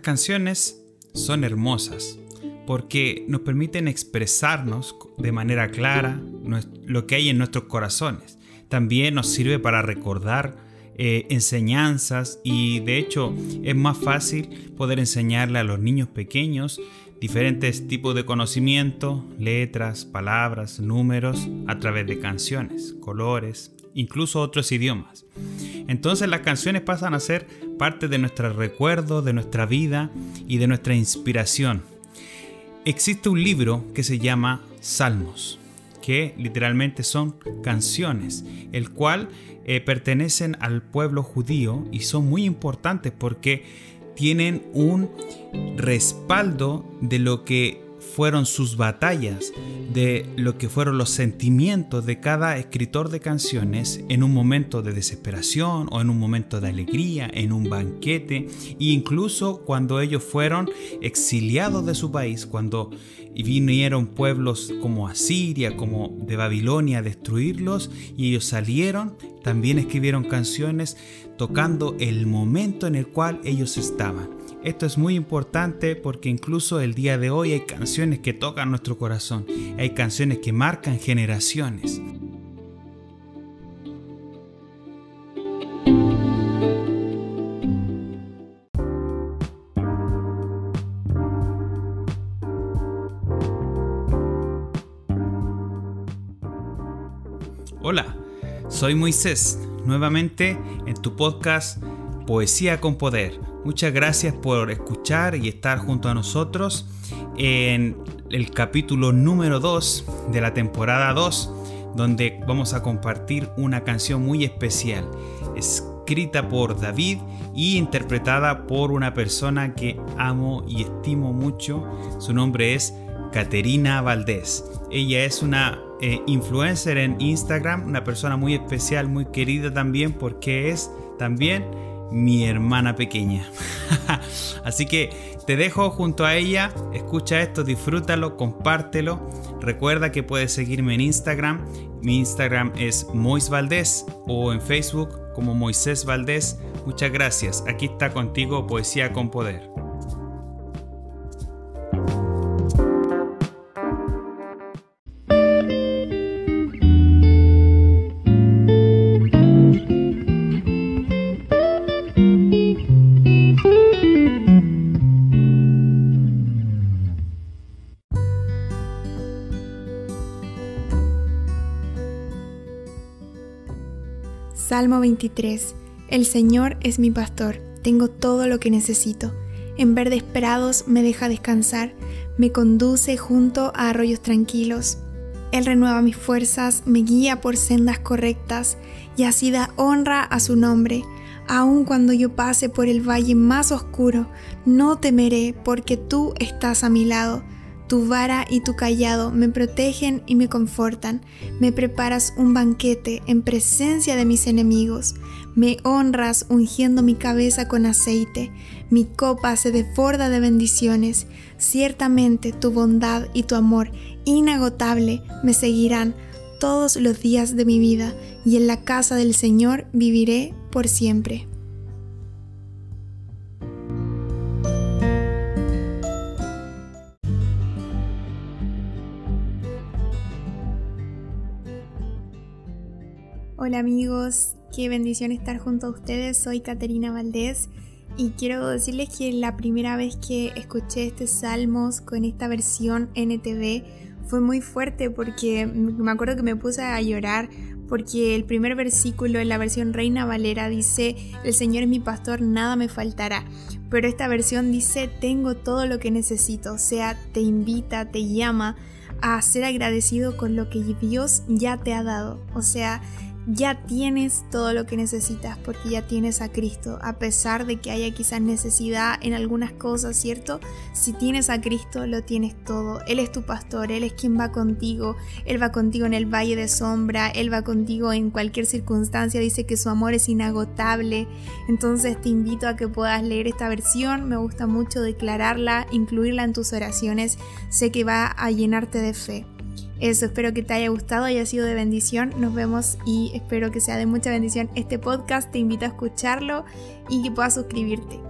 Las canciones son hermosas porque nos permiten expresarnos de manera clara lo que hay en nuestros corazones. También nos sirve para recordar eh, enseñanzas y de hecho es más fácil poder enseñarle a los niños pequeños diferentes tipos de conocimiento, letras, palabras, números a través de canciones, colores, incluso otros idiomas. Entonces las canciones pasan a ser parte de nuestro recuerdo, de nuestra vida y de nuestra inspiración. Existe un libro que se llama Salmos, que literalmente son canciones, el cual eh, pertenecen al pueblo judío y son muy importantes porque tienen un respaldo de lo que fueron sus batallas, de lo que fueron los sentimientos de cada escritor de canciones en un momento de desesperación o en un momento de alegría, en un banquete, e incluso cuando ellos fueron exiliados de su país, cuando vinieron pueblos como Asiria, como de Babilonia a destruirlos, y ellos salieron, también escribieron canciones tocando el momento en el cual ellos estaban. Esto es muy importante porque incluso el día de hoy hay canciones que tocan nuestro corazón, hay canciones que marcan generaciones. Hola, soy Moisés, nuevamente en tu podcast Poesía con Poder Muchas gracias por escuchar y estar junto a nosotros en el capítulo número 2 de la temporada 2, donde vamos a compartir una canción muy especial, escrita por David y interpretada por una persona que amo y estimo mucho. Su nombre es Caterina Valdés. Ella es una eh, influencer en Instagram, una persona muy especial, muy querida también porque es también mi hermana pequeña. Así que te dejo junto a ella, escucha esto, disfrútalo, compártelo. Recuerda que puedes seguirme en Instagram. Mi Instagram es Mois Valdés o en Facebook como Moisés Valdés. Muchas gracias. Aquí está contigo Poesía con Poder. Salmo 23. El Señor es mi pastor, tengo todo lo que necesito. En verdes prados me deja descansar, me conduce junto a arroyos tranquilos. Él renueva mis fuerzas, me guía por sendas correctas y así da honra a su nombre. Aun cuando yo pase por el valle más oscuro, no temeré porque tú estás a mi lado tu vara y tu callado me protegen y me confortan. Me preparas un banquete en presencia de mis enemigos. Me honras ungiendo mi cabeza con aceite. Mi copa se desborda de bendiciones. Ciertamente tu bondad y tu amor inagotable me seguirán todos los días de mi vida, y en la casa del Señor viviré por siempre. Hola amigos, qué bendición estar junto a ustedes. Soy Caterina Valdés y quiero decirles que la primera vez que escuché este Salmos con esta versión NTV fue muy fuerte porque me acuerdo que me puse a llorar porque el primer versículo en la versión Reina Valera dice, el Señor es mi pastor, nada me faltará. Pero esta versión dice, tengo todo lo que necesito, o sea, te invita, te llama a ser agradecido con lo que Dios ya te ha dado. O sea, ya tienes todo lo que necesitas porque ya tienes a Cristo, a pesar de que haya quizás necesidad en algunas cosas, ¿cierto? Si tienes a Cristo, lo tienes todo. Él es tu pastor, Él es quien va contigo, Él va contigo en el valle de sombra, Él va contigo en cualquier circunstancia, dice que su amor es inagotable. Entonces te invito a que puedas leer esta versión, me gusta mucho declararla, incluirla en tus oraciones, sé que va a llenarte de fe. Eso, espero que te haya gustado, haya sido de bendición. Nos vemos y espero que sea de mucha bendición este podcast. Te invito a escucharlo y que puedas suscribirte.